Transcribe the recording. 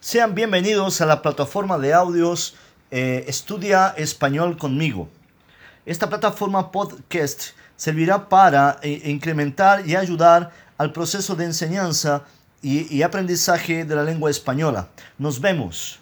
Sean bienvenidos a la plataforma de audios eh, Estudia Español conmigo. Esta plataforma podcast servirá para eh, incrementar y ayudar al proceso de enseñanza y, y aprendizaje de la lengua española. Nos vemos.